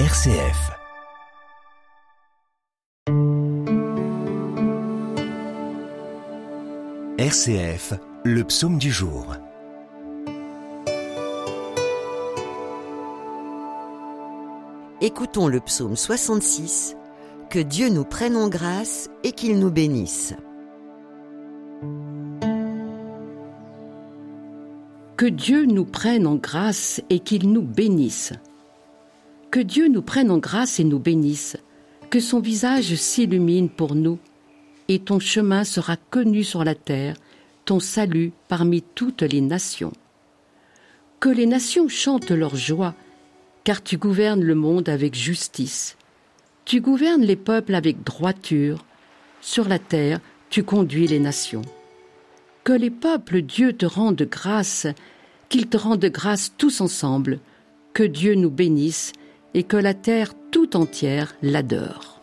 RCF. RCF, le psaume du jour. Écoutons le psaume 66. Que Dieu nous prenne en grâce et qu'il nous bénisse. Que Dieu nous prenne en grâce et qu'il nous bénisse. Que Dieu nous prenne en grâce et nous bénisse, que son visage s'illumine pour nous, et ton chemin sera connu sur la terre, ton salut parmi toutes les nations. Que les nations chantent leur joie, car tu gouvernes le monde avec justice. Tu gouvernes les peuples avec droiture. Sur la terre, tu conduis les nations. Que les peuples, Dieu, te rendent grâce, qu'ils te rendent grâce tous ensemble. Que Dieu nous bénisse et que la terre tout entière l'adore.